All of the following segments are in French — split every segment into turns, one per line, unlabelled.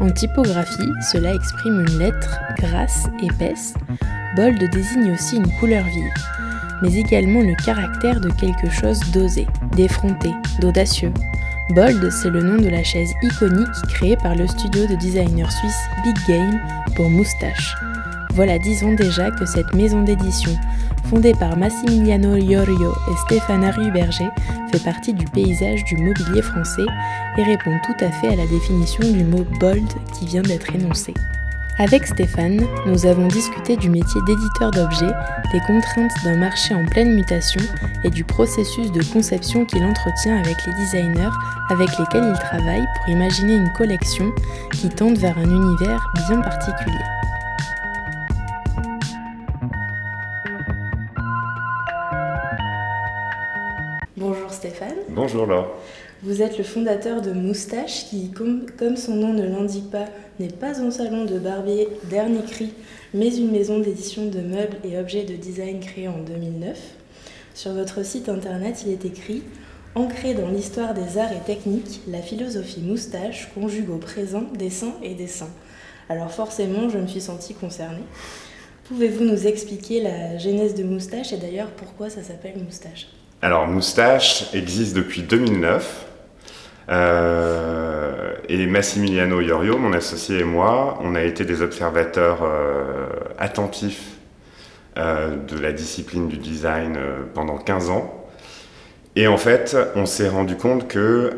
En typographie, cela exprime une lettre grasse, épaisse. Bold désigne aussi une couleur vive, mais également le caractère de quelque chose d'osé, d'effronté, d'audacieux. Bold, c'est le nom de la chaise iconique créée par le studio de designer suisse Big Game pour Moustache. Voilà dix ans déjà que cette maison d'édition, fondée par Massimiliano Iorio et Stéphane Huberger, fait partie du paysage du mobilier français et répond tout à fait à la définition du mot bold qui vient d'être énoncé. Avec Stéphane, nous avons discuté du métier d'éditeur d'objets, des contraintes d'un marché en pleine mutation et du processus de conception qu'il entretient avec les designers avec lesquels il travaille pour imaginer une collection qui tente vers un univers bien particulier. Bonjour. Vous êtes le fondateur de Moustache qui, comme, son nom ne l'indique pas, n'est pas un salon de barbier dernier cri, mais une maison d'édition de meubles et objets de design créée en 2009. Sur votre site internet, il est écrit Ancré dans l'histoire des arts et techniques, la philosophie Moustache conjugue au présent dessin et dessin. Alors forcément, je me suis sentie concernée. Pouvez-vous nous expliquer la genèse de Moustache et d'ailleurs pourquoi ça s'appelle Moustache?
Alors, Moustache existe depuis 2009. Euh, et Massimiliano Iorio, mon associé et moi, on a été des observateurs euh, attentifs euh, de la discipline du design pendant 15 ans. Et en fait, on s'est rendu compte que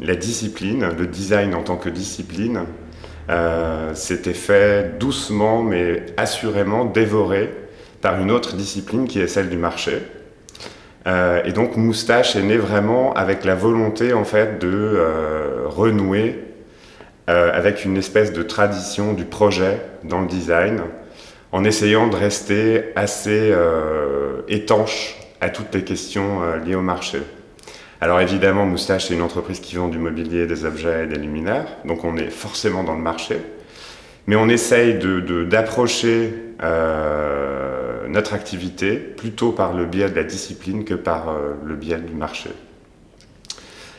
la discipline, le design en tant que discipline, s'était fait doucement mais assurément dévoré par une autre discipline qui est celle du marché. Euh, et donc Moustache est né vraiment avec la volonté en fait de euh, renouer euh, avec une espèce de tradition du projet dans le design, en essayant de rester assez étanche à toutes les questions liées au marché. Alors évidemment, Moustache est une entreprise qui vend du mobilier, des objets et des luminaires, donc on est forcément dans le marché, mais on essaye d'approcher notre activité plutôt par le biais de la discipline que par euh, le biais du marché.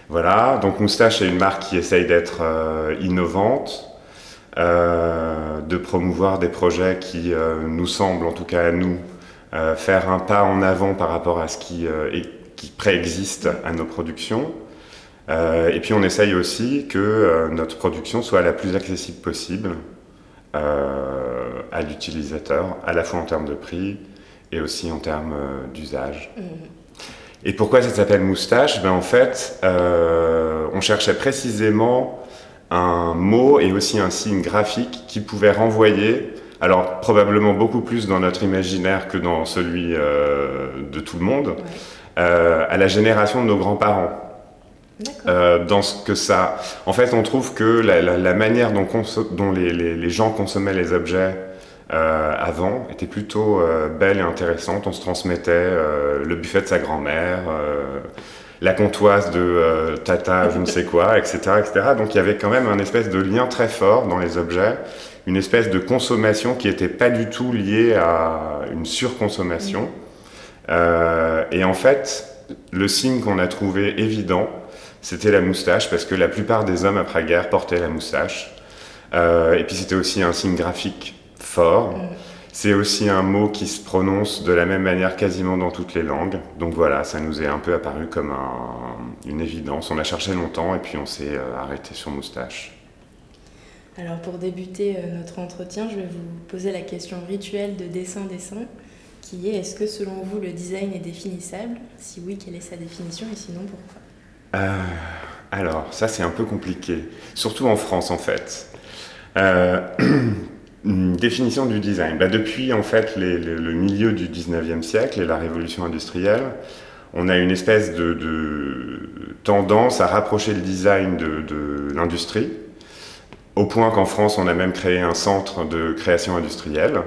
Voilà, donc Moustache est une marque qui essaye d'être euh, innovante, euh, de promouvoir des projets qui nous semblent, en tout cas à nous, faire un pas en avant par rapport à ce qui préexiste à nos productions. et puis on essaye aussi que notre production soit la plus accessible possible à l'utilisateur, à la fois en termes de prix et aussi en termes euh, d'usage. Mhm. Et pourquoi ça s'appelle moustache? Ben En fait, euh, on cherchait précisément un mot et aussi un signe graphique qui pouvait renvoyer, alors probablement beaucoup plus dans notre imaginaire que dans celui euh, de tout le monde, à la génération de nos grands-parents. Dans ce que ça. En fait, on trouve que la, manière dont, dont les, les, gens consommaient les objets euh, avant était plutôt euh, belle et intéressante. On se transmettait euh, le buffet de sa grand-mère, la comptoise de tata, je ne sais quoi, etc., etc. Donc il y avait quand même un espèce de lien très fort dans les objets, une espèce de consommation qui n'était pas du tout liée à une surconsommation. et en fait, le signe qu'on a trouvé évident, c'était la moustache, parce que la plupart des hommes après-guerre portaient la moustache. et puis c'était aussi un signe graphique fort. Mm. C'est aussi un mot qui se prononce de la même manière quasiment dans toutes les langues. Donc voilà, ça nous est un peu apparu comme une évidence. On a cherché longtemps et puis on s'est euh, arrêté sur moustache.
Alors pour débuter euh, notre entretien, je vais vous poser la question rituelle de dessin-dessin, qui est est-ce que selon vous le design est définissable? Si oui, quelle est sa définition? Et sinon pourquoi?
Euh, Alors ça c'est un peu compliqué, surtout en France en fait. Euh, définition du design. Bah, depuis en fait le milieu du 19e siècle et la révolution industrielle, on a une espèce de, tendance à rapprocher le design de, l'industrie. au point qu'en France, on a même créé un centre de création industrielle.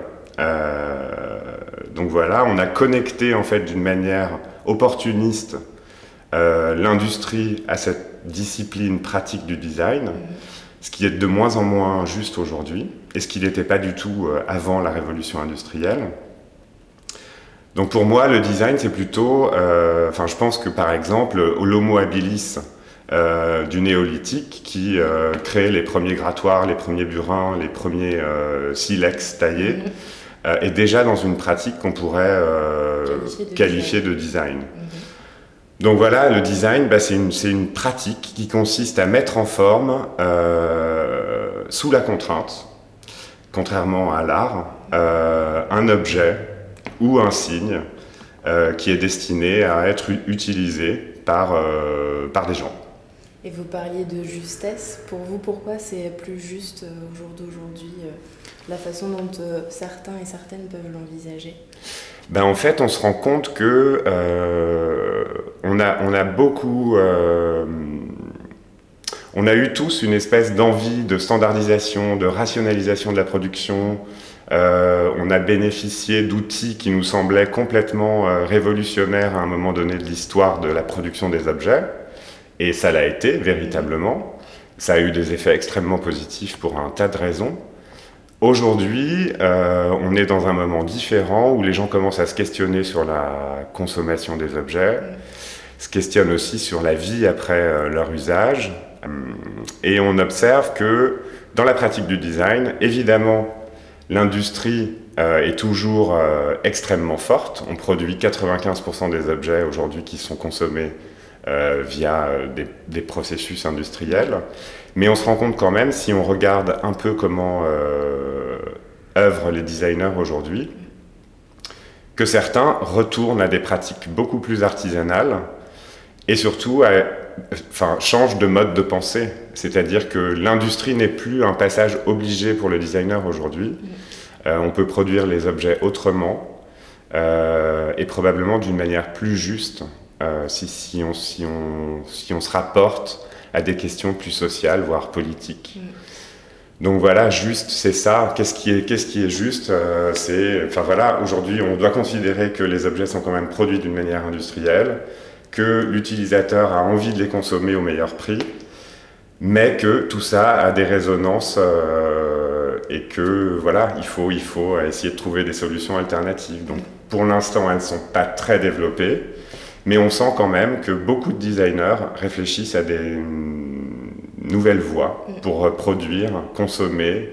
donc voilà, on a connecté en fait d'une manière opportuniste l'industrie à cette discipline pratique du design. Mhm ce qui est de moins en moins juste aujourd'hui, et ce qui n'était pas du tout euh, avant la révolution industrielle. Donc pour moi, le design, c'est plutôt, euh, enfin je pense que par exemple, l'homo habilis euh, du néolithique, qui crée les premiers grattoirs, les premiers burins, les premiers silex taillés, mm-hmm. est déjà dans une pratique qu'on pourrait qualifier de design. Donc voilà, le design, bah, c'est une, pratique qui consiste à mettre en forme, euh, sous la contrainte, contrairement à l'art, euh, un objet ou un signe euh, qui est destiné à être utilisé par, par des gens.
Et vous parliez de justesse. Pour vous, pourquoi c'est plus juste au jour d'aujourd'hui, la façon dont certains et certaines peuvent l'envisager?
Ben, en fait, on se rend compte que euh, on, a, on a beaucoup. Euh, on a eu tous une espèce d'envie de standardisation, de rationalisation de la production. Euh, on a bénéficié d'outils qui nous semblaient complètement révolutionnaires à un moment donné de l'histoire de la production des objets. Et ça l'a été, véritablement. Ça a eu des effets extrêmement positifs pour un tas de raisons. Aujourd'hui, euh, on est dans un moment différent où les gens commencent à se questionner sur la consommation des objets, se questionnent aussi sur la vie après euh, leur usage. Euh, et on observe que dans la pratique du design, évidemment, l'industrie est toujours extrêmement forte. On produit 95% des objets aujourd'hui qui sont consommés via des, processus industriels. Mais on se rend compte quand même, si on regarde un peu comment euh, œuvrent les designers aujourd'hui, que certains retournent à des pratiques beaucoup plus artisanales et surtout enfin, changent de mode de pensée. C'est-à-dire que l'industrie n'est plus un passage obligé pour le designer aujourd'hui. Euh, on peut produire les objets autrement euh, et probablement d'une manière plus juste si, on se rapporte à des questions plus sociales, voire politiques. Donc voilà, juste, c'est ça. Qu'est-ce qui est, qu'est-ce qui est juste euh, C'est, enfin voilà, aujourd'hui, on doit considérer que les objets sont quand même produits d'une manière industrielle, que l'utilisateur a envie de les consommer au meilleur prix, mais que tout ça a des résonances euh, et que voilà, il faut, il faut essayer de trouver des solutions alternatives. Donc pour l'instant, elles ne sont pas très développées. Mais on sent quand même que beaucoup de designers réfléchissent à des nouvelles voies mm. pour produire, consommer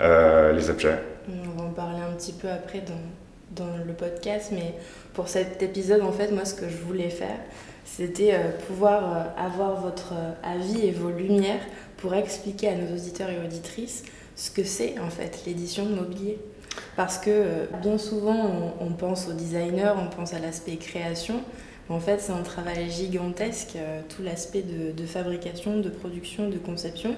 euh, les objets.
On va en parler un petit peu après dans, dans, le podcast, mais pour cet épisode, en fait, moi, ce que je voulais faire, c'était euh, pouvoir euh, avoir votre avis et vos lumières pour expliquer à nos auditeurs et auditrices ce que c'est, en fait, l'édition de mobilier. Parce que bien souvent, on, on pense au designer, on pense à l'aspect création, en fait, c'est un travail gigantesque, euh, tout l'aspect de, fabrication, de production, de conception.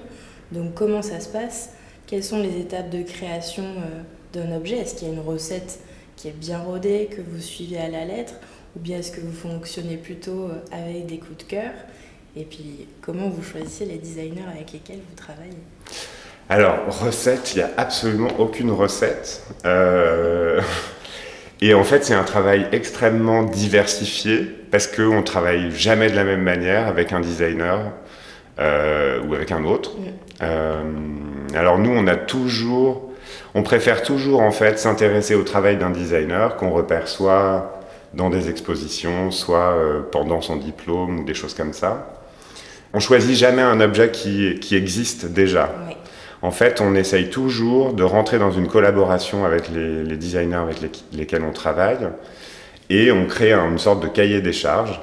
Donc, comment ça se passe? Quelles sont les étapes de création euh, d'un objet? Est-ce qu'il y a une recette qui est bien rodée, que vous suivez à la lettre? Ou bien est-ce que vous fonctionnez plutôt euh, avec des coups de cœur? Et puis, comment vous choisissez les designers avec lesquels vous travaillez?
Alors, recette, il n'y a absolument aucune recette. Et en fait, c'est un travail extrêmement diversifié parce qu'on ne travaille jamais de la même manière avec un designer euh, ou avec un autre. Mm. Euh, alors nous, on a toujours, on préfère toujours en fait s'intéresser au travail d'un designer qu'on repère soit dans des expositions, soit euh, pendant son diplôme ou des choses comme ça. On choisit jamais un objet qui, qui existe déjà. Oui. En fait, on essaye toujours de rentrer dans une collaboration avec les, designers avec lesquels on travaille et on crée une sorte de cahier des charges.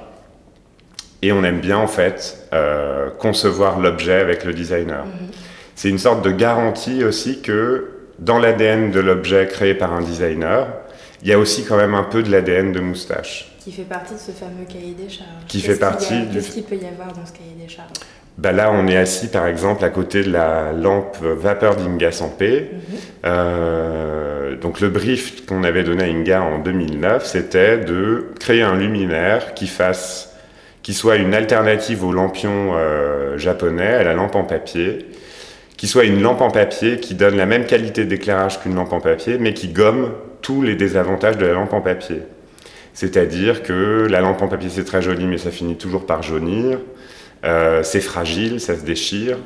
Et on aime bien en fait euh, concevoir l'objet avec le designer. Mhm. C'est une sorte de garantie aussi que dans l'ADN de l'objet créé par un designer, il y a aussi quand même un peu de l'ADN de moustache.
Qui fait partie de ce fameux cahier des charges.
Qui fait partie.
Qu'est-ce qu'il peut y avoir dans ce cahier des charges?
Bah là, on est assis par exemple à côté de la lampe vapeur d'Inga Sampé. Mhm. Euh, donc le brief qu'on avait donné à Inga en 2009, c'était de créer un luminaire qui fasse, qui soit une alternative au lampion euh, japonais, à la lampe en papier, qui soit une lampe en papier qui donne la même qualité d'éclairage qu'une lampe en papier, mais qui gomme tous les désavantages de la lampe en papier. C'est-à-dire que la lampe en papier c'est très joli, mais ça finit toujours par jaunir. Euh, c'est fragile, ça se déchire.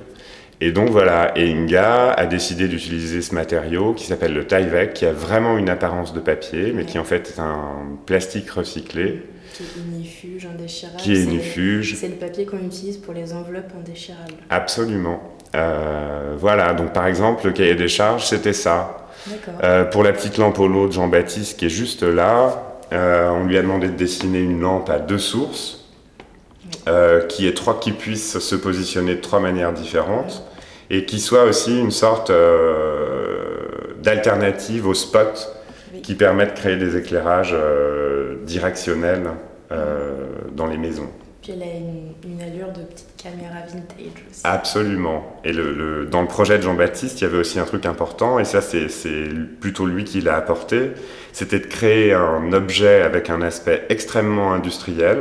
Et donc voilà, et Inga a décidé d'utiliser ce matériau qui s'appelle le Tyvek, qui a vraiment une apparence de papier, mais qui en fait est un plastique recyclé.
Qui est inifuge, indéchirable.
Qui est.
C'est le papier qu'on utilise pour les enveloppes indéchirables.
Absolument. Euh, voilà, donc par exemple, le cahier des charges, c'était ça. Euh, pour la petite lampe au lot de Jean-Baptiste qui est juste là, on lui a demandé de dessiner une lampe à deux sources. Qui, est trois, qui puisse se positionner de trois manières différentes et qui soit aussi une sorte euh, d'alternative au spot qui permet de créer des éclairages euh, directionnels euh, dans les maisons.
Puis elle a une, allure de petite caméra vintage aussi.
Absolument. Et le, dans le projet de Jean-Baptiste, il y avait aussi un truc important, et ça c'est plutôt lui qui l'a apporté, c'était de créer un objet avec un aspect extrêmement industriel,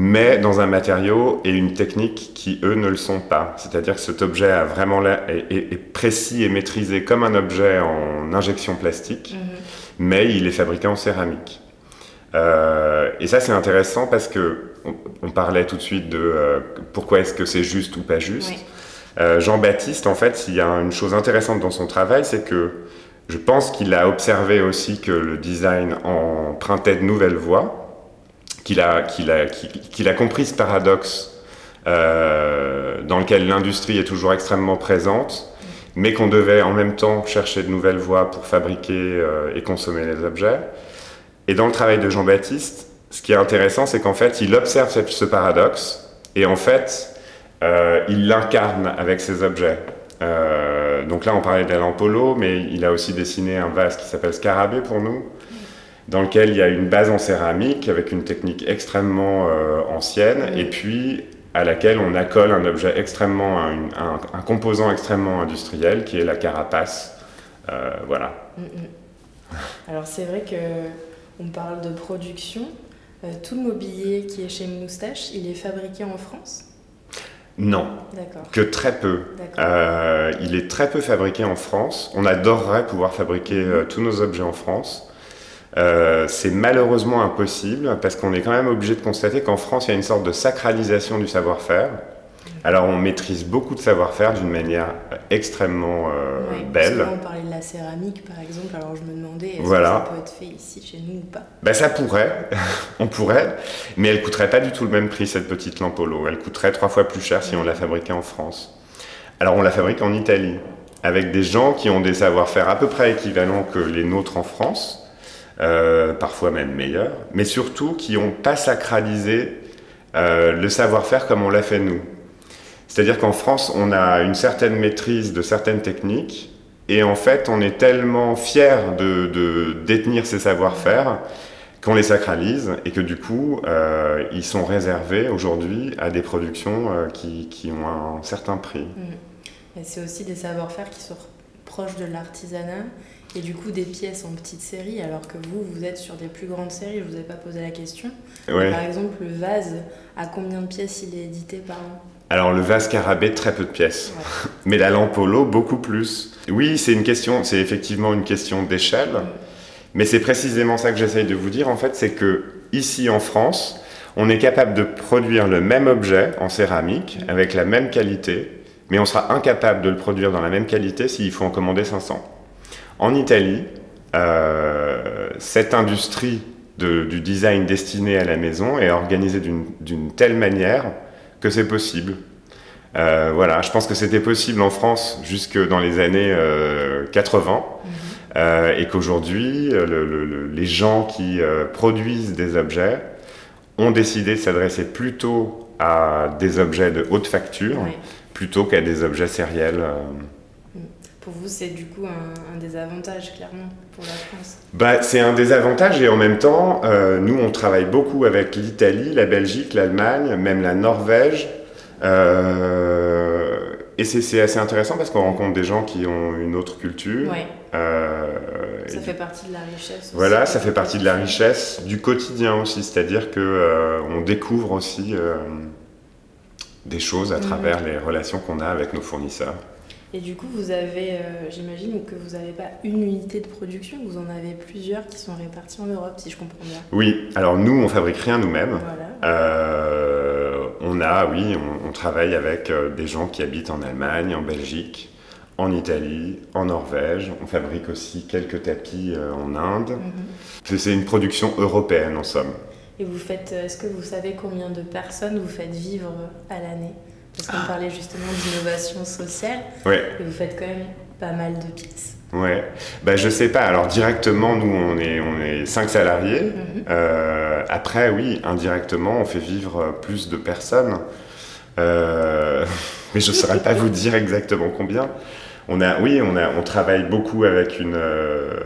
mais dans un matériau et une technique qui, eux, ne le sont pas. C'est-à-dire que cet objet a vraiment est, précis et maîtrisé comme un objet en injection plastique, mhm. mais il est fabriqué en céramique. Euh, et ça, c'est intéressant parce que on, parlait tout de suite de euh, pourquoi est-ce que c'est juste ou pas juste. Euh, Jean-Baptiste, en fait, il y a une chose intéressante dans son travail, c'est que je pense qu'il a observé aussi que le design empruntait de nouvelles voies qu'il a, compris ce paradoxe euh, dans lequel l'industrie est toujours extrêmement présente, mais qu'on devait en même temps chercher de nouvelles voies pour fabriquer euh, et consommer les objets. Et dans le travail de Jean-Baptiste, ce qui est intéressant, c'est qu'en fait, il observe ce paradoxe et en fait, euh, il l'incarne avec ses objets. donc là, on parlait de l'Ampolo, mais il a aussi dessiné un vase qui s'appelle Scarabée pour nous dans lequel il y a une base en céramique avec une technique extrêmement euh, ancienne et puis à laquelle on accole un objet extrêmement, un, un, composant extrêmement industriel qui est la carapace. Euh, voilà. Mm,
mm. Alors c'est vrai que on parle de production. Euh, tout le mobilier qui est chez Moustache, il est fabriqué en France?
Non, que très peu. il est très peu fabriqué en France. On adorerait pouvoir fabriquer tous nos objets en France. Euh, c'est malheureusement impossible parce qu'on est quand même obligé de constater qu'en France, il y a une sorte de sacralisation du savoir-faire. Alors on maîtrise beaucoup de savoir-faire d'une manière extrêmement euh, belle.
on parlait de la céramique par exemple, alors je me demandais est-ce que ça peut être fait ici chez nous ou pas?
Ben, Ça pourrait, on pourrait, mais elle coûterait pas du tout le même prix cette petite lampe l'eau. Elle coûterait trois fois plus cher si on la fabriquait en France. Alors on la fabrique en Italie, avec des gens qui ont des savoir-faire à peu près équivalents que les nôtres en France euh, parfois même meilleurs, mais surtout qui n'ont pas sacralisé euh, le savoir-faire comme on l'a fait nous. C'est-à-dire qu'en France, on a une certaine maîtrise de certaines techniques, et en fait, on est tellement fier de, détenir ces savoir-faire qu'on les sacralise, et que du coup, euh, ils sont réservés aujourd'hui à des productions qui, ont un certain prix.
Mmh. C'est aussi des savoir-faire qui sont proches de l'artisanat et du coup des pièces en petite série, alors que vous, vous êtes sur des plus grandes séries, je vous ai pas posé la question. Par exemple, le vase, à combien de pièces il est édité par an?
Alors le vase carabé, très peu de pièces. Mais la lampe au beaucoup plus. Oui, c'est une question, c'est effectivement une question d'échelle. Mais c'est précisément ça que j'essaye de vous dire, en fait, c'est que ici en France, on est capable de produire le même objet en céramique, avec la même qualité, mais on sera incapable de le produire dans la même qualité s'il faut en commander 500. En Italie, euh, cette industrie du design destiné à la maison est organisée d'une telle manière que c'est possible. Euh, voilà, je pense que c'était possible en France jusque dans les années 80 euh, mhm. et qu'aujourd'hui, les gens qui produisent des objets ont décidé de s'adresser plutôt à des objets de haute facture plutôt qu'à des objets sériels
pour vous, c'est du coup un, un, désavantage, clairement, pour la France
bah, C'est un désavantage et en même temps, euh, nous, on travaille beaucoup avec l'Italie, la Belgique, l'Allemagne, même la Norvège. Euh, et c'est assez intéressant parce qu'on rencontre des gens qui ont une autre culture.
Ouais. Euh, ça fait partie de la richesse. Aussi.
Voilà, ça fait partie de la richesse du quotidien aussi. C'est-à-dire que on découvre aussi des choses à mm. travers les relations qu'on a avec nos fournisseurs.
Et du coup, vous avez, euh, j'imagine que vous n'avez pas une unité de production, vous en avez plusieurs qui sont réparties en Europe, si je comprends bien.
Oui, alors nous, on fabrique rien nous-mêmes. Euh, on a, oui, on, travaille avec euh, des gens qui habitent en Allemagne, en Belgique, en Italie, en Norvège. On fabrique aussi quelques tapis en Inde. Mhm. C'est une production européenne en somme.
Et vous faites, est-ce que vous savez combien de personnes vous faites vivre à l'année? Parce qu'on parlait justement d'innovation sociale. Et vous faites quand même pas mal de pièces.
Ouais, bah, je sais pas. Alors directement, nous, on est, on est cinq salariés. Mhm. Euh, après, oui, indirectement, on fait vivre plus de personnes. Euh, mais je ne saurais pas vous dire exactement combien. On a, oui, on, a, on travaille beaucoup avec une, euh,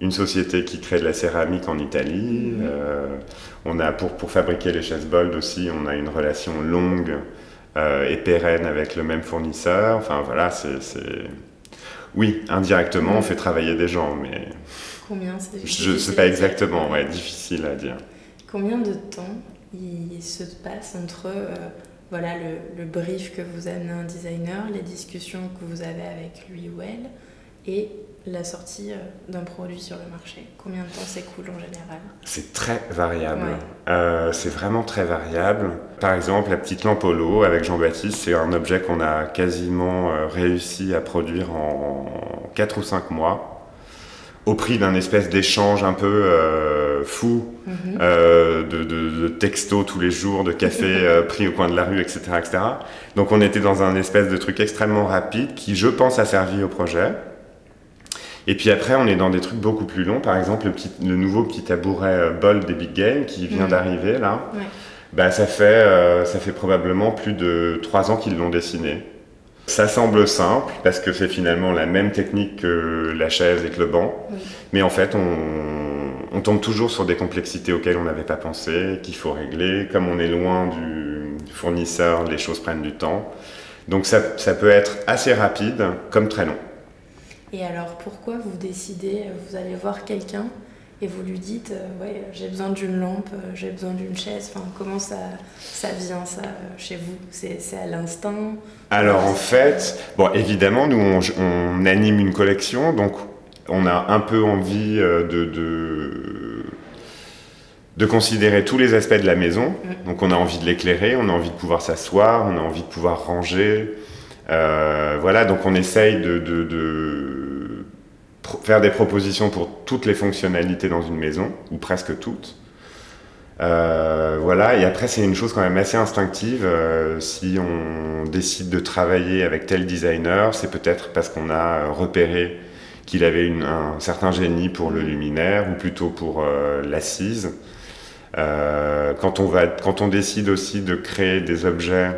une société qui crée de la céramique en Italie. Mhm. on a, pour, pour fabriquer les chaises Bold aussi, on a une relation longue euh, et pérenne avec le même fournisseur. Enfin voilà, c'est. Oui, indirectement, on fait travailler des gens, mais.
Combien
Je ne sais pas exactement, ouais, difficile à dire.
Combien de temps il se passe entre euh, voilà, le, le, brief que vous amenez un designer, les discussions que vous avez avec lui ou elle, et la sortie euh, d'un produit sur le marché? Combien de temps s'écoule en général?
C'est très variable. Euh, c'est vraiment très variable. Par exemple, la petite lampe holo avec Jean-Baptiste, c'est un objet qu'on a quasiment euh, réussi à produire en 4 ou 5 mois au prix d'un espèce d'échange un peu fou mhm. de, textos tous les jours, de café pris au coin de la rue, etc., etc. Donc on était dans un espèce de truc extrêmement rapide qui, je pense, a servi au projet. Et puis après, on est dans des trucs beaucoup plus longs. Par exemple, le, petit, le nouveau petit tabouret euh, Bold des Big Game qui vient d'arriver là. Bah, ça, fait, euh, ça fait probablement plus de trois ans qu'ils l'ont dessiné. Ça semble simple parce que c'est finalement la même technique que la chaise et que le banc. Mais en fait, on, on, tombe toujours sur des complexités auxquelles on n'avait pas pensé, qu'il faut régler. Comme on est loin du fournisseur, les choses prennent du temps. Donc ça, ça peut être assez rapide comme très long.
Et alors pourquoi vous décidez, euh, vous allez voir quelqu'un et vous lui dites euh, ouais j'ai besoin d'une lampe, euh, j'ai besoin d'une chaise. Enfin comment ça ça vient ça chez vous? C'est à l'instinct
Alors en fait, bon évidemment nous on, on, anime une collection donc on a un peu envie de, de, de considérer tous les aspects de la maison. Mm. Donc on a envie de l'éclairer, on a envie de pouvoir s'asseoir, on a envie de pouvoir ranger. voilà, donc on essaye de, de, faire des propositions pour toutes les fonctionnalités dans une maison, ou presque toutes. Euh, voilà, et après c'est une chose quand même assez instinctive. Euh, si on décide de travailler avec tel designer, c'est peut-être parce qu'on a repéré qu'il avait un certain génie pour le luminaire, ou plutôt pour euh, l'assise. quand, on va, quand on décide aussi de créer des objets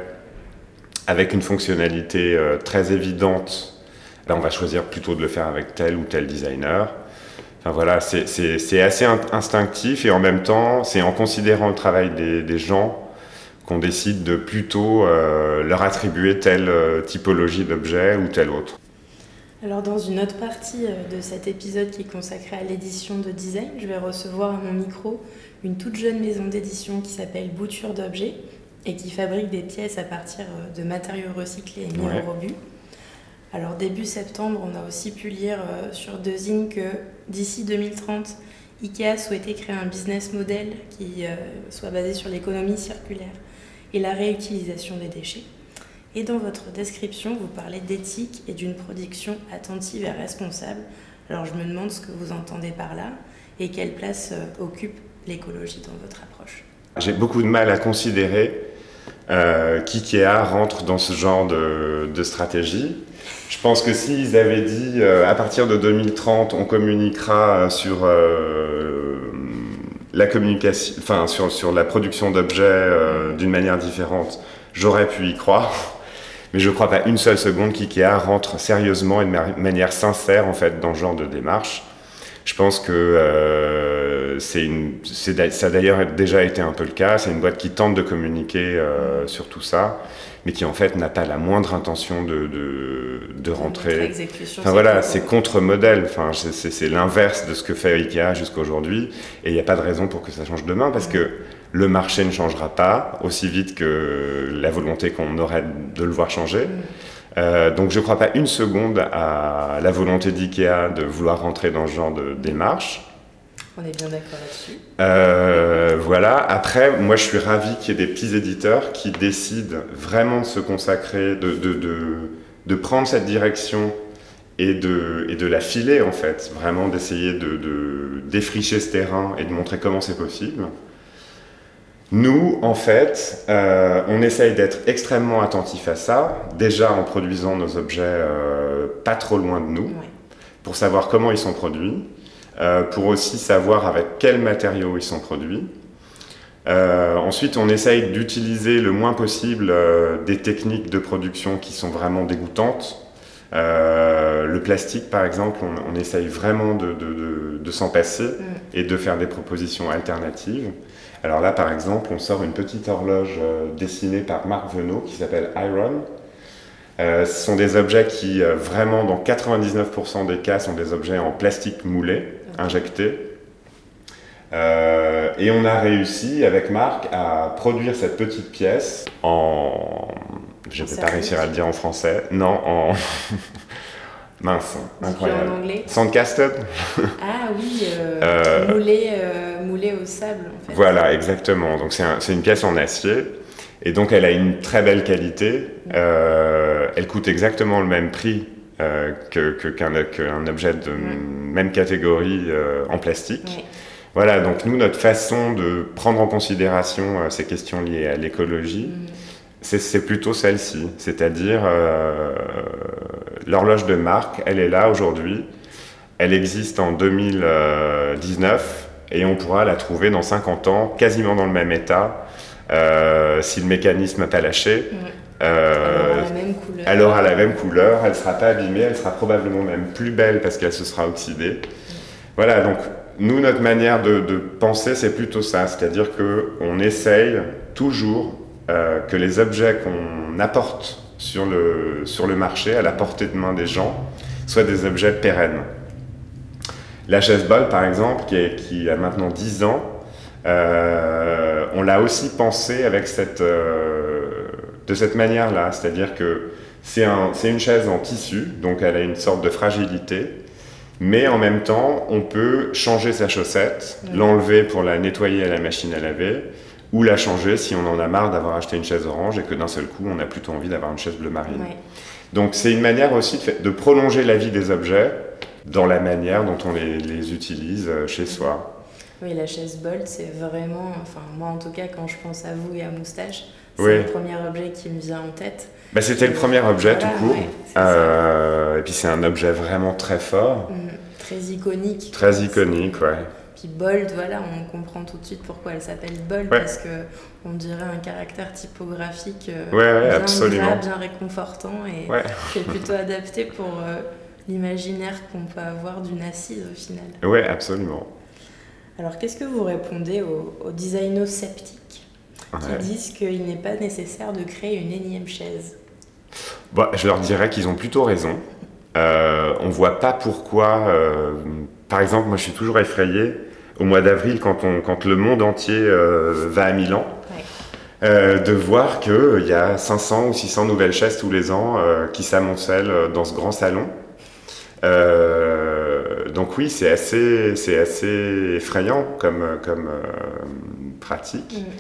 avec une fonctionnalité très évidente Là, on va choisir plutôt de le faire avec tel ou tel designer. Enfin, voilà, c'est assez instinctif et en même temps, c'est en considérant le travail des, gens qu'on décide de plutôt euh, leur attribuer telle euh, typologie d'objet ou telle autre.
Alors dans une autre partie euh, de cet épisode qui est consacré à l'édition de design, je vais recevoir à mon micro une toute jeune maison d'édition qui s'appelle Bouture d'objets et qui fabrique des pièces à partir de matériaux recyclés et mis au rebut. Alors début septembre, on a aussi pu lire euh, sur Dezine que d'ici 2030, IKEA souhaitait créer un business model qui euh, soit basé sur l'économie circulaire et la réutilisation des déchets. Et dans votre description, vous parlez d'éthique et d'une production attentive et responsable. Alors je me demande ce que vous entendez par là et quelle place euh, occupe l'écologie dans votre approche.
J'ai beaucoup de mal à considérer qu'IKEA rentre dans ce genre de stratégie. Je pense que s'ils avaient dit euh, à partir de 2030, on communiquera sur euh, la communication, enfin sur, sur la production d'objets euh, d'une manière différente, j'aurais pu y croire. Mais je ne crois pas une seule seconde qu'IKEA rentre sérieusement et de manière sincère en fait dans ce genre de démarche. Je pense que c'est une, ça a d'ailleurs déjà été un peu le cas. C'est une boîte qui tente de communiquer sur tout ça mais qui en fait n'a pas la moindre intention de, de, rentrer. Enfin voilà, c'est contre-modèle. Enfin, c'est l'inverse de ce que fait IKEA jusqu'à aujourd'hui, et il n'y a pas de raison pour que ça change demain, parce que le marché ne changera pas aussi vite que la volonté qu'on aurait de le voir changer. Donc je ne crois pas une seconde à la volonté d'IKEA de vouloir rentrer dans ce genre de démarche.
On est bien d'accord là-dessus.
Euh, voilà. Après, moi, je suis ravi qu'il y ait des petits éditeurs qui décident vraiment de se consacrer, de, de, de, de prendre cette direction et de, et de la filer, en fait. Vraiment d'essayer de, défricher ce terrain et de montrer comment c'est possible. Nous, en fait, euh, on essaye d'être extrêmement attentif à ça, déjà en produisant nos objets euh, pas trop loin de nous, pour savoir comment ils sont produits. Euh, pour aussi savoir avec quels matériaux ils sont produits. Ensuite, on essaye d'utiliser le moins possible des techniques de production qui sont vraiment dégoûtantes. Le plastique, par exemple, on, essaye vraiment de, s'en passer mm. et de faire des propositions alternatives. Alors là, par exemple, on sort une petite horloge dessinée par Marc Venot qui s'appelle Iron. ce sont des objets qui, vraiment, dans 99% des cas, sont des objets en plastique moulé injecté. Euh, et on a réussi avec Marc à produire cette petite pièce en. Je ne vais pas réussir à le dire en français. Non, en. Mince, incroyable.
En anglais
Sandcasted
Ah oui, euh, euh, moulé, moulé, au sable en fait.
Voilà, exactement. Donc c'est un, une pièce en acier. Et donc elle a une très belle qualité. elle coûte exactement le même prix euh, qu'un objet de même catégorie euh, en plastique. Voilà, donc nous, notre façon de prendre en considération euh, ces questions liées à l'écologie, mm. C'est plutôt celle-ci. C'est-à-dire, l'horloge de marque, elle est là aujourd'hui, elle existe en 2019 et on pourra la trouver dans 50 ans, quasiment dans le même état, si le mécanisme n'a pas lâché. Mm.
Euh,
elle aura la même couleur. Elle sera pas abîmée, elle sera probablement même plus belle parce qu'elle se sera oxydée. Voilà, donc nous, notre manière de, penser, c'est plutôt ça, c'est-à-dire qu'on essaye toujours euh, que les objets qu'on apporte sur le, sur le marché, à la portée de main des gens, soient des objets pérennes. La chaise bol, par exemple, qui, qui, a maintenant 10 ans, euh, on l'a aussi pensé avec cette, de cette manière-là, c'est-à-dire que c'est un, une chaise en tissu, donc elle a une sorte de fragilité, mais en même temps, on peut changer sa chaussette, l'enlever pour la nettoyer à la machine à laver, ou la changer si on en a marre d'avoir acheté une chaise orange et que d'un seul coup, on a plutôt envie d'avoir une chaise bleu marine. Donc c'est une manière aussi de, de, prolonger la vie des objets dans la manière dont on les, les utilise euh, chez soi.
Oui, la chaise Bolt, c'est vraiment, enfin moi en tout cas, quand je pense à vous et à Moustache, c'est le premier objet qui me vient en tête.
Bah, c'était le premier objet tout court. Euh, et puis c'est un objet vraiment très fort.
Mm, très iconique.
Très iconique, ouais.
Puis Bold, voilà, on comprend tout de suite pourquoi elle s'appelle Bold, parce que on dirait un caractère typographique
euh, bien, absolument.
bien réconfortant et qui est plutôt adapté pour euh, l'imaginaire qu'on peut avoir d'une assise au final.
Ouais, absolument.
Alors qu'est-ce que vous répondez aux, aux designers sceptiques qui disent qu'il n'est pas nécessaire de créer une énième chaise?
Bah, je leur dirais qu'ils ont plutôt raison. Euh, on ne voit pas pourquoi. Euh, par exemple, moi je suis toujours effrayé au mois d'avril quand, quand le monde entier euh, va à Milan. de voir qu'il y a 500 ou 600 nouvelles chaises tous les ans qui s'amoncellent dans ce grand salon. donc oui, c'est assez, assez effrayant comme, comme pratique. Mm.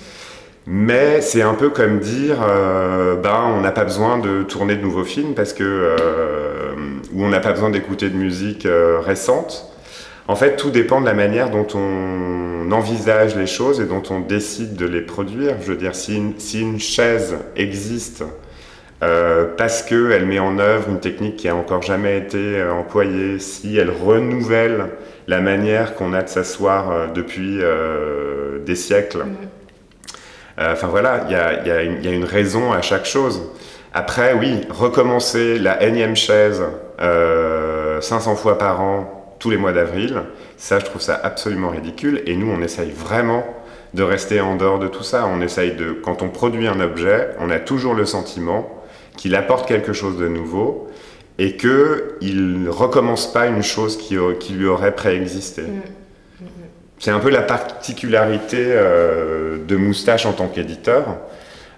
Mais c'est un peu comme dire, euh, ben, on n'a pas besoin de tourner de nouveaux films parce que, euh, ou on n'a pas besoin d'écouter de musique euh, récente. En fait, tout dépend de la manière dont on envisage les choses et dont on décide de les produire. Je veux dire, si une, si une chaise existe euh, parce qu'elle met en œuvre une technique qui a encore jamais été employée, si elle renouvelle la manière qu'on a de s'asseoir depuis des siècles. Mm. Euh, enfin voilà, il y a, une raison à chaque chose. Après, oui, recommencer la énième chaise 500 euh, fois par an tous les mois d'avril, ça, je trouve ça absolument ridicule. Et nous, on essaye vraiment de rester en dehors de tout ça. On essaye de, quand on produit un objet, on a toujours le sentiment qu'il apporte quelque chose de nouveau et qu'il ne recommence pas une chose qui, lui aurait préexisté. Mm. C'est un peu la particularité euh, de Moustache en tant qu'éditeur.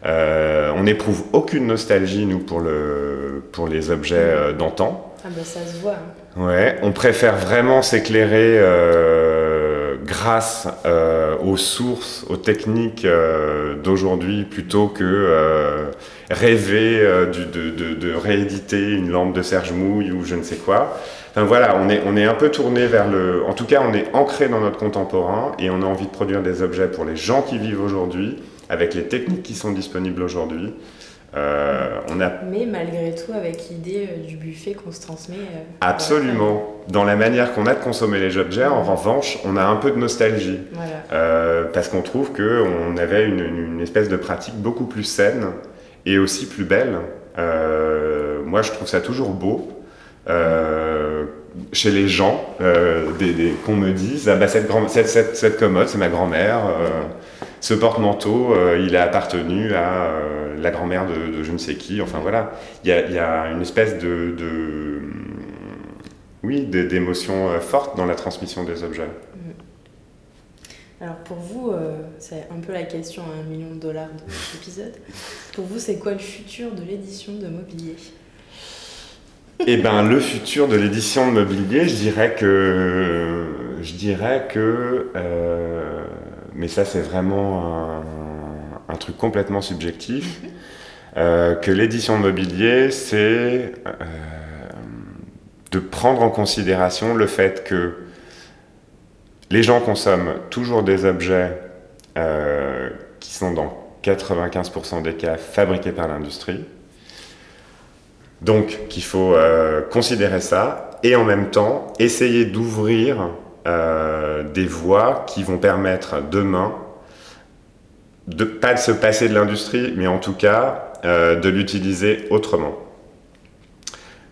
on n'éprouve aucune nostalgie, nous, pour, le, pour les objets d'antan.
Ah bah ça se voit.
Hein. Ouais, on préfère vraiment s'éclairer grâce euh, aux sources, aux techniques euh, d'aujourd'hui, plutôt que euh, rêver de, rééditer une lampe de Serge Mouille ou je ne sais quoi. Enfin voilà, on est, on est un peu tourné vers le... En tout cas, on est ancré dans notre contemporain et on a envie de produire des objets pour les gens qui vivent aujourd'hui, avec les techniques qui sont disponibles aujourd'hui.
Euh, on a... Mais malgré tout, avec l'idée euh, du buffet qu'on se transmet. Euh,
Absolument. Dans la manière qu'on a de consommer les objets, en revanche, on a un peu de nostalgie. parce qu'on trouve qu'on avait une, espèce de pratique beaucoup plus saine et aussi plus belle. moi, je trouve ça toujours beau. chez les gens, des, qu'on me dise ah bah, cette, cette, cette, commode, c'est ma grand-mère ce porte-manteau, euh, il a appartenu à euh, la grand-mère de, je ne sais qui. Enfin voilà, il y a, une espèce de, oui, d'émotion euh, forte dans la transmission des objets. Mm.
Alors pour vous, c'est un peu la question à un million de dollars de l'épisode. Pour vous, c'est quoi le futur de l'édition de mobilier?
Eh ben, le futur de l'édition de mobilier, je dirais que, je dirais que mais ça c'est vraiment un, truc complètement subjectif, mhm. euh, que l'édition de mobilier, c'est euh, de prendre en considération le fait que les gens consomment toujours des objets euh, qui sont dans 95% des cas fabriqués par l'industrie. Donc qu'il faut considérer ça et en même temps essayer d'ouvrir euh, des voies qui vont permettre demain, de, pas de se passer de l'industrie, mais en tout cas euh, de l'utiliser autrement.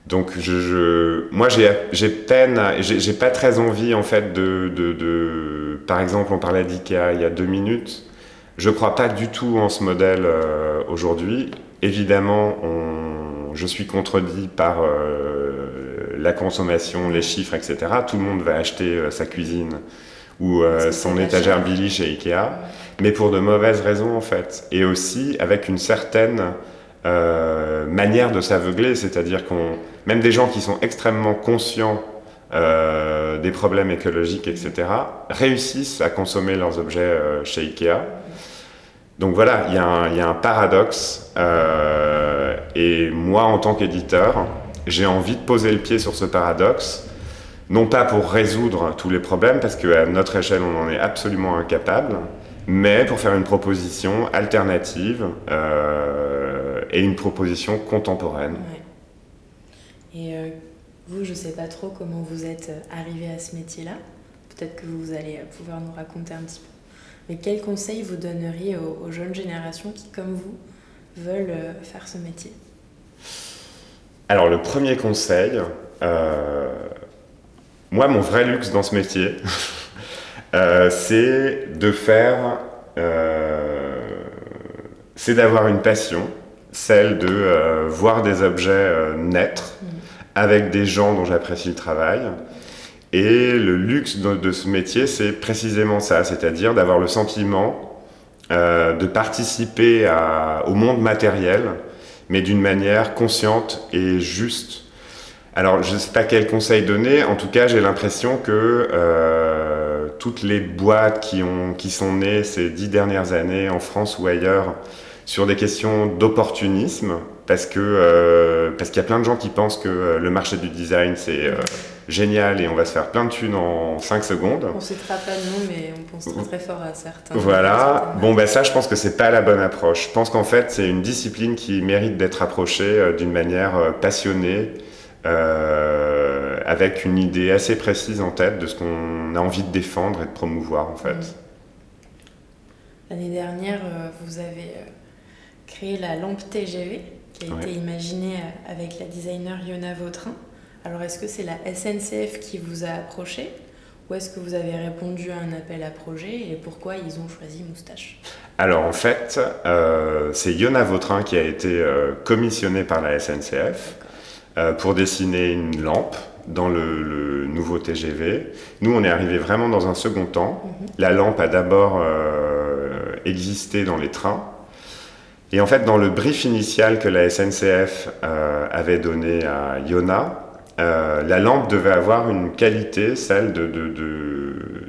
Donc, moi, j'ai peine, j'ai pas très envie, en fait, de, par exemple, on parlait d'IKEA il y a deux minutes. Je crois pas du tout en ce modèle euh, aujourd'hui. Évidemment, je suis contredit par la consommation, les chiffres, etc. Tout le monde va acheter euh, sa cuisine ou euh, son étagère Billy chez Ikea, mais pour de mauvaises raisons en fait. Et aussi avec une certaine euh, manière de s'aveugler, c'est-à-dire qu'on, même des gens qui sont extrêmement conscients des problèmes écologiques, etc., réussissent à consommer leurs objets chez Ikea. Donc voilà, il y, y, a un paradoxe. et moi, en tant qu'éditeur, j'ai envie de poser le pied sur ce paradoxe, non pas pour résoudre tous les problèmes, parce qu'à notre échelle, on en est absolument incapable, mais pour faire une proposition alternative euh, et une proposition contemporaine.
Et euh, vous, je ne sais pas trop comment vous êtes arrivé à ce métier-là. Peut-être que vous allez pouvoir nous raconter un petit peu. Mais quels conseils vous donneriez aux jeunes générations qui, comme vous, veulent euh, faire ce métier?
Alors le premier conseil, euh, moi mon vrai luxe dans ce métier, euh, c'est de faire, euh, c'est d'avoir une passion, celle de voir des objets naître avec des gens dont j'apprécie le travail. Et le luxe de, ce métier, c'est précisément ça, c'est-à-dire d'avoir le sentiment de participer au monde matériel mais d'une manière consciente et juste. Alors, je ne sais pas quel conseil donner, en tout cas, j'ai l'impression que euh, toutes les boîtes qui, ont, qui sont nées ces dix dernières années en France ou ailleurs sur des questions d'opportunisme, parce euh, qu'il y a plein de gens qui pensent que euh, le marché du design c'est génial et on va se faire plein de thunes en 5 secondes.
On ne citera pas de nom, mais on pense très très fort à certains.
Voilà. Bon, ben ça, je pense que c'est pas la bonne approche. Je pense qu'en fait, c'est une discipline qui mérite d'être approchée euh, d'une manière euh, passionnée, euh, avec une idée assez précise en tête de ce qu'on a envie de défendre et de promouvoir, en fait. Mm.
L'année dernière, vous avez créé la lampe TGV, qui a été imaginée avec la designer Yona Vautrin. Alors est-ce que c'est la SNCF qui vous a approché ou est-ce que vous avez répondu à un appel à projet et pourquoi ils ont choisi Moustache?
Alors en fait, euh, c'est Yona Vautrin qui a été euh, commissionné par la SNCF euh, pour dessiner une lampe dans le, nouveau TGV. Nous, on est arrivé vraiment dans un second temps. Mhm. La lampe a d'abord existé dans les trains Et en fait, dans le brief initial que la SNCF euh, avait donné à Yona, euh, la lampe devait avoir une qualité, celle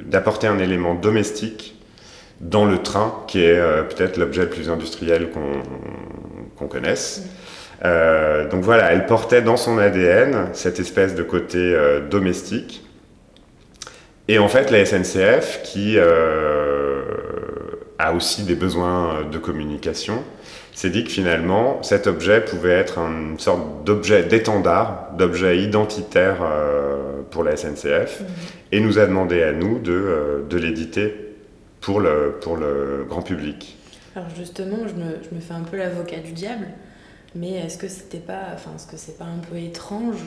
d'apporter un élément domestique dans le train, qui est euh, peut-être l'objet le plus industriel qu'on connaisse. Euh, donc voilà, elle portait dans son ADN cette espèce de côté domestique. Et en fait, la SNCF, qui a aussi des besoins de communication, s'est dit que finalement, cet objet pouvait être une sorte d'objet d'étendard, d'objet identitaire pour la SNCF, mmh. et nous a demandé à nous de, de l'éditer pour le, pour le grand public.
Alors justement, je me, je me fais un peu l'avocat du diable. Mais est-ce que c'était pas, enfin, est-ce que c'est pas un peu étrange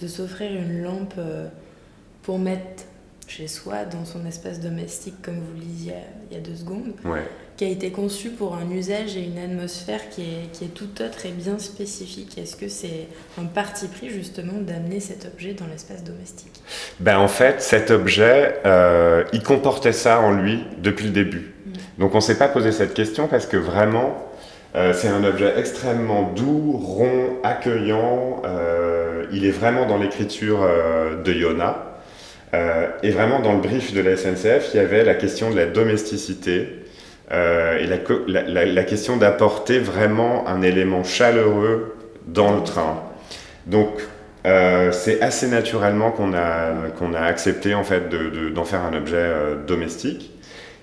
de s'offrir une lampe euh, pour mettre chez soi, dans son espace domestique, comme vous le disiez il y a deux secondes, qui a été conçu pour un usage et une atmosphère qui est, qui est tout autre et bien spécifique. Est-ce que c'est un parti pris justement d'amener cet objet dans l'espace domestique?
Ben, En fait, cet objet, euh, il comportait ça en lui depuis le début. Mm. Donc on ne s'est pas posé cette question parce que vraiment, euh, c'est un objet extrêmement doux, rond, accueillant. Euh, il est vraiment dans l'écriture de Yona. et vraiment dans le brief de la SNCF, il y avait la question de la domesticité et la, question d'apporter vraiment un élément chaleureux dans le train. Donc c'est assez naturellement qu'on a, a accepté en fait d'en de, faire un objet domestique.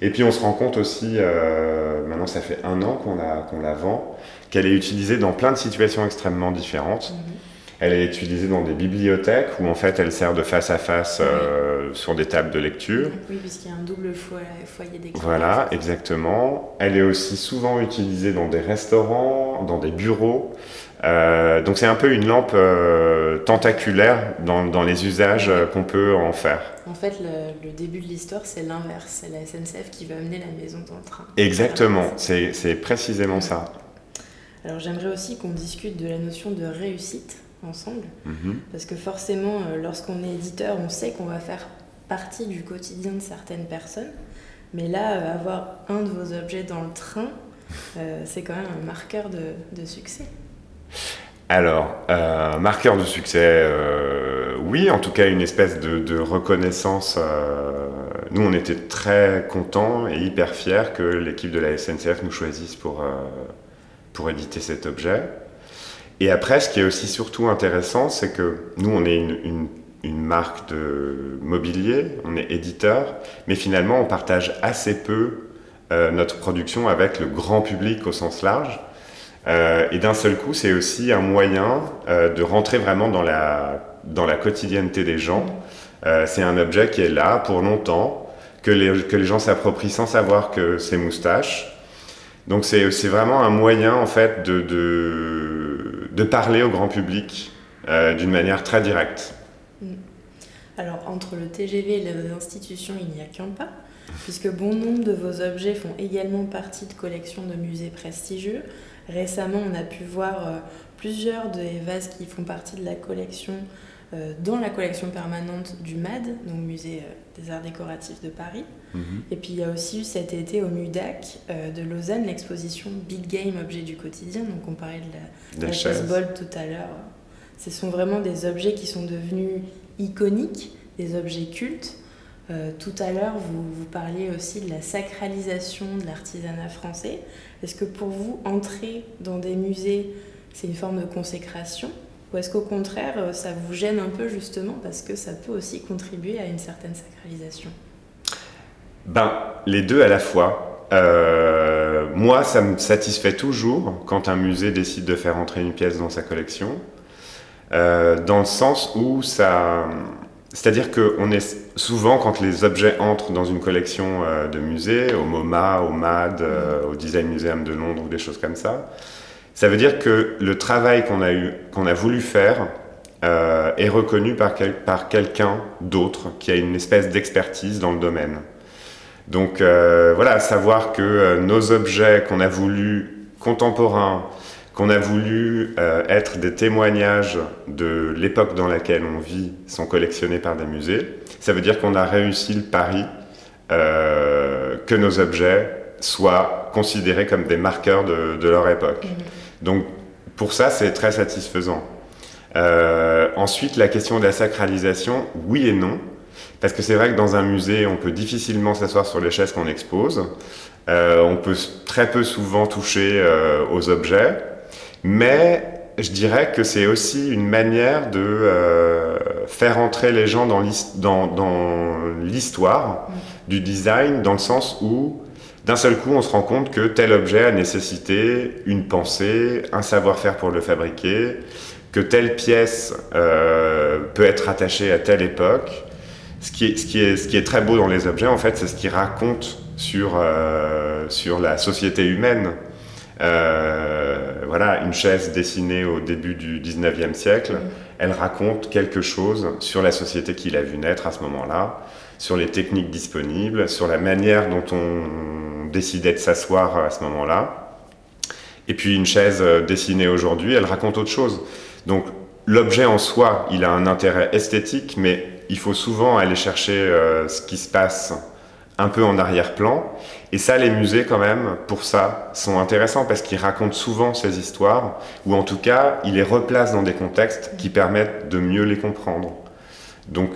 Et puis on se rend compte aussi, euh, maintenant ça fait un an qu'on la, vend, qu'elle est utilisée dans plein de situations extrêmement différentes. Mhm. Elle est utilisée dans des bibliothèques où en fait elle sert de face à face euh, sur des tables de lecture.
Oui, puisqu'il y a un double foyer d'écriture.
Voilà, exactement. Elle est aussi souvent utilisée dans des restaurants, dans des bureaux. Euh, donc c'est un peu une lampe euh, tentaculaire dans, dans, les usages qu'on peut en faire.
En fait, le, le début de l'histoire, c'est l'inverse. C'est la SNCF qui va amener la maison dans le train.
Exactement, c'est précisément ça.
Alors j'aimerais aussi qu'on discute de la notion de réussite ensemble. Mm-hmm. Parce que forcément, lorsqu'on est éditeur, on sait qu'on va faire partie du quotidien de certaines personnes. Mais là, avoir un de vos objets dans le train, c'est quand même un marqueur de, de succès.
Alors, euh, marqueur de succès, euh, oui, en tout cas une espèce de, reconnaissance. Euh, nous, on était très contents et hyper fiers que l'équipe de la SNCF nous choisisse pour, pour éditer cet objet. Et après, ce qui est aussi surtout intéressant, c'est que nous, on est une, marque de mobilier, on est éditeur, mais finalement, on partage assez peu notre production avec le grand public au sens large. Euh, et d'un seul coup, c'est aussi un moyen euh, de rentrer vraiment dans la, dans la quotidienneté des gens. Euh, c'est un objet qui est là pour longtemps, que les, que les gens s'approprient sans savoir que c'est moustache. Donc c'est vraiment un moyen en fait de, de, de parler au grand public d'une manière très directe. Mm.
Alors entre le TGV et les institutions, il n'y a qu'un pas, puisque bon nombre de vos objets font également partie de collections de musées prestigieux. Récemment, on a pu voir euh, plusieurs des vases qui font partie de la collection, euh, dans la collection permanente du MAD, donc Musée euh, des Arts Décoratifs de Paris. Mhm. Et puis il y a aussi eu cet été au MUDAC de Lausanne l'exposition Big Game Objets du quotidien. Donc on parlait de la, la chaise bold tout à l'heure. Ce sont vraiment des objets qui sont devenus iconiques, des objets cultes. tout à l'heure, vous, vous parliez aussi de la sacralisation de l'artisanat français. Est-ce que pour vous, entrer dans des musées, c'est une forme de consécration Ou est-ce qu'au contraire, euh, ça vous gêne un peu justement parce que ça peut aussi contribuer à une certaine sacralisation?
Ben, les deux à la fois. Euh, moi, ça me satisfait toujours quand un musée décide de faire entrer une pièce dans sa collection, euh, dans le sens où ça c'est-à-dire qu'on est souvent, quand les objets entrent dans une collection de musées, au MoMA, au MAD, au Design Museum de Londres ou des choses comme ça, ça veut dire que le travail qu'on a, eu, qu'on a voulu faire euh, est reconnu par, par quelqu'un d'autre qui a une espèce d'expertise dans le domaine. Donc voilà, savoir que nos objets qu'on a voulu contemporains, qu'on a voulu euh, être des témoignages de l'époque dans laquelle on vit sont collectionnés par des musées. Ça veut dire qu'on a réussi le pari euh, que nos objets soient considérés comme des marqueurs de, leur époque. Mhm. Donc pour ça, c'est très satisfaisant. Euh, ensuite, la question de la sacralisation, oui et non. Parce que c'est vrai que dans un musée, on peut difficilement s'asseoir sur les chaises qu'on expose. Euh, on peut très peu souvent toucher euh, aux objets. Mais je dirais que c'est aussi une manière de faire entrer les gens dans l'histoire du design, dans le sens où d'un seul coup, on se rend compte que tel objet a nécessité une pensée, un savoir-faire pour le fabriquer, que telle pièce peut être attachée à telle époque. Ce qui, est, ce, qui est, ce qui est très beau dans les objets, en fait, c'est ce qui raconte sur, euh, sur la société humaine. Euh, voilà, une chaise dessinée au début du 19e siècle, elle raconte quelque chose sur la société qu'il a vu naître à ce moment-là, sur les techniques disponibles, sur la manière dont on décidait de s'asseoir à ce moment-là. Et puis une chaise dessinée aujourd'hui, elle raconte autre chose. Donc l'objet en soi, il a un intérêt esthétique, mais il faut souvent aller chercher euh, ce qui se passe un peu en arrière-plan. Et ça, les musées, quand même, pour ça, sont intéressants parce qu'ils racontent souvent ces histoires, ou en tout cas, ils les replacent dans des contextes qui permettent de mieux les comprendre. Donc,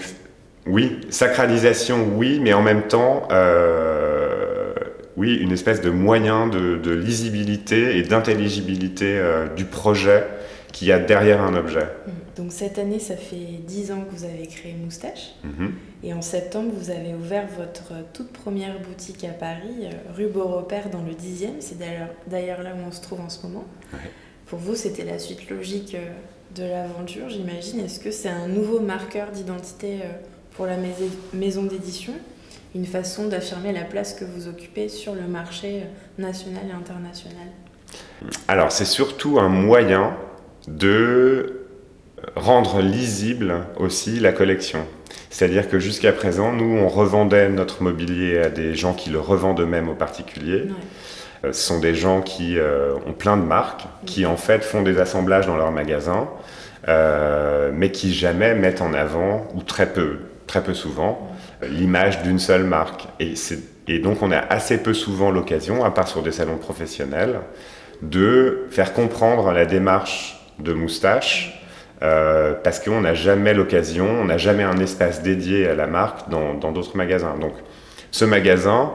oui, sacralisation, oui, mais en même temps, euh, oui, une espèce de moyen de, lisibilité et d'intelligibilité euh, du projet qu'il y a derrière un objet.
Mmh. Donc cette année, ça fait 10 ans que vous avez créé Moustache. Mmh. Et en septembre, vous avez ouvert votre toute première boutique à Paris, euh, rue Beaurepaire dans le 10e. C'est d'ailleurs là où on se trouve en ce moment. Pour vous, c'était la suite logique de l'aventure, j'imagine. Est-ce que c'est un nouveau marqueur d'identité euh, pour la maison d'édition Une façon d'affirmer la place que vous occupez sur le marché national et international
Alors, c'est surtout un moyen de rendre lisible aussi la collection. C'est-à-dire que jusqu'à présent, nous, on revendait notre mobilier à des gens qui le revendent eux-mêmes aux particuliers. Euh, ce sont des gens qui euh, ont plein de marques, qui en fait font des assemblages dans leur magasin, euh, mais qui jamais mettent en avant, ou très peu, très peu souvent, l'image d'une seule marque. Et, donc on a assez peu souvent l'occasion, à part sur des salons professionnels, de faire comprendre la démarche de moustache euh, parce qu'on n'a jamais l'occasion, on n'a jamais un espace dédié à la marque dans d'autres magasins. Donc ce magasin,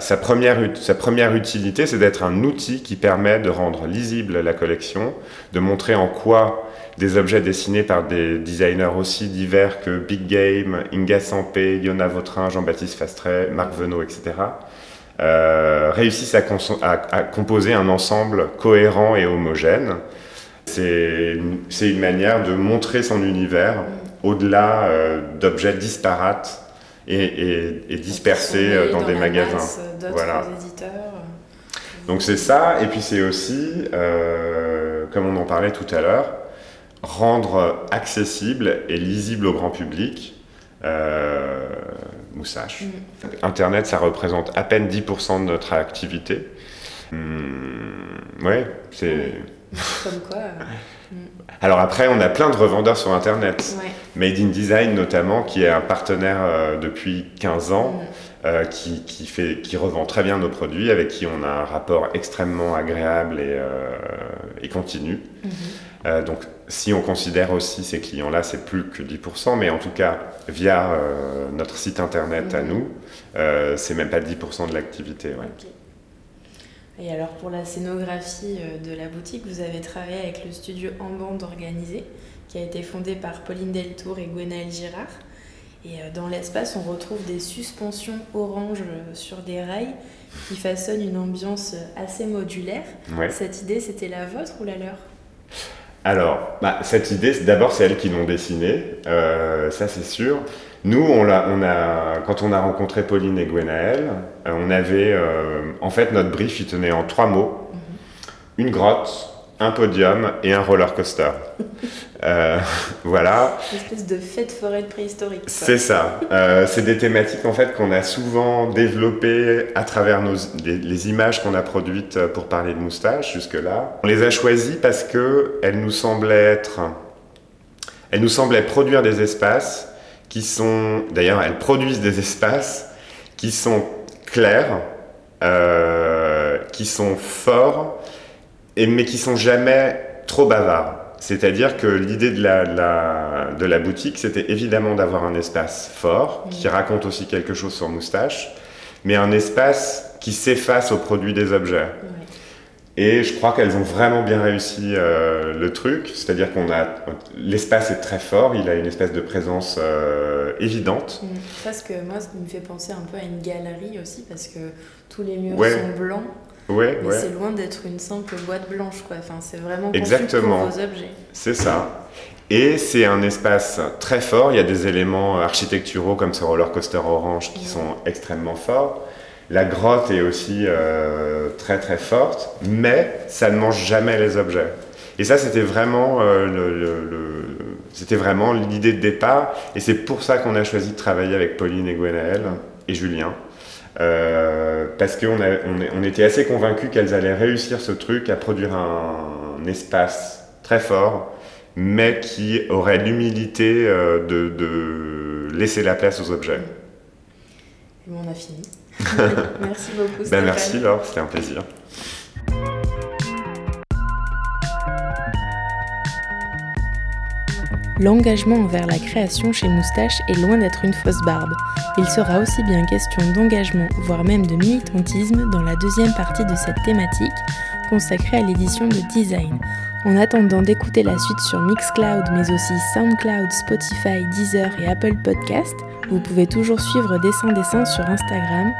sa première utilité, c'est d'être un outil qui permet de rendre lisible la collection, de montrer en quoi des objets dessinés par des designers aussi divers que Big Game, Inga Sampé, Yona Vautrin, Jean-Baptiste Fastret, Marc Venot, etc., euh, réussissent à, à, composer un ensemble cohérent et homogène c'est une, manière de montrer son univers au-delà euh, d'objets disparates et, dispersés euh, dans, des magasins.
Voilà. Éditeurs.
Donc c'est ça, et puis c'est aussi, comme on en parlait tout à l'heure, rendre accessible et lisible au grand public euh, Moussage. Mm. Internet, ça représente à peine 10% de notre activité. Hum, ouais, c'est...
Comme quoi. Euh,
mm. Alors après, on a plein de revendeurs sur Internet. Made in Design notamment, qui est un partenaire euh, depuis 15 ans, mm. euh, qui, qui, fait, qui revend très bien nos produits, avec qui on a un rapport extrêmement agréable et, et continu. Mm-hmm. donc si on considère aussi ces clients-là, c'est plus que 10%, mais en tout cas, via notre site Internet à mm-hmm. nous, c'est même pas 10% de l'activité. Ouais.
Et alors pour la scénographie euh, de la boutique, vous avez travaillé avec le studio En Bande Organisé, qui a été fondé par Pauline Deltour et Gwenaël Girard. Et euh, dans l'espace, on retrouve des suspensions orange euh, sur des rails qui façonnent une ambiance assez modulaire. Cette idée, c'était la vôtre ou la leur?
Alors, bah, cette idée, d'abord, c'est elles qui l'ont dessinée, ça c'est sûr. Nous, on a, on a, quand on a rencontré Pauline et Gwenaël, euh, on avait, euh, en fait, notre brief, il tenait en trois mots. Mhm. Une grotte, un podium et un roller coaster. Euh, voilà.
Une espèce de fête forêt préhistorique.
C'est ça. c'est des thématiques en fait qu'on a souvent développées à travers nos, les, images qu'on a produites pour parler de moustache jusque-là. On les a choisies parce que elles nous semblaient être, elles nous semblaient produire des espaces qui sont, d'ailleurs, elles produisent des espaces qui sont clairs, euh, qui sont forts, et, mais qui sont jamais trop bavards. C'est-à-dire que l'idée de la, de la boutique, c'était évidemment d'avoir un espace fort, qui raconte aussi quelque chose sur Moustache, mais un espace qui s'efface au produit des objets. Et je crois qu'elles ont vraiment bien réussi euh, le truc, c'est-à-dire qu'on a l'espace est très fort, il a une espèce de présence euh, évidente.
Mmh. Parce que moi, ça me fait penser un peu à une galerie aussi, parce que tous les murs sont blancs.
Ouais,
mais c'est loin d'être une simple boîte blanche, quoi. Enfin, c'est vraiment Exactement. pour vos objets.
C'est ça. Et c'est un espace très fort. Il y a des éléments architecturaux comme ce roller coaster orange qui sont extrêmement forts. La grotte est aussi euh, très très forte, mais ça ne mange jamais les objets. Et ça, c'était vraiment euh, le, c'était vraiment l'idée de départ. Et c'est pour ça qu'on a choisi de travailler avec Pauline et Gwenaël et Julien. Euh, parce qu'on on, on, était assez convaincus qu'elles allaient réussir ce truc à produire un, espace très fort, mais qui aurait l'humilité de, de, laisser la place aux objets.
Et on a fini. merci beaucoup.
Ben merci Laure, c'était un plaisir.
L'engagement envers la création chez Moustache est loin d'être une fausse barbe. Il sera aussi bien question d'engagement, voire même de militantisme, dans la deuxième partie de cette thématique, consacrée à l'édition de design. En attendant d'écouter la suite sur Mixcloud, mais aussi Soundcloud, Spotify, Deezer et Apple Podcast, vous pouvez toujours suivre Dessin Dessin sur Instagram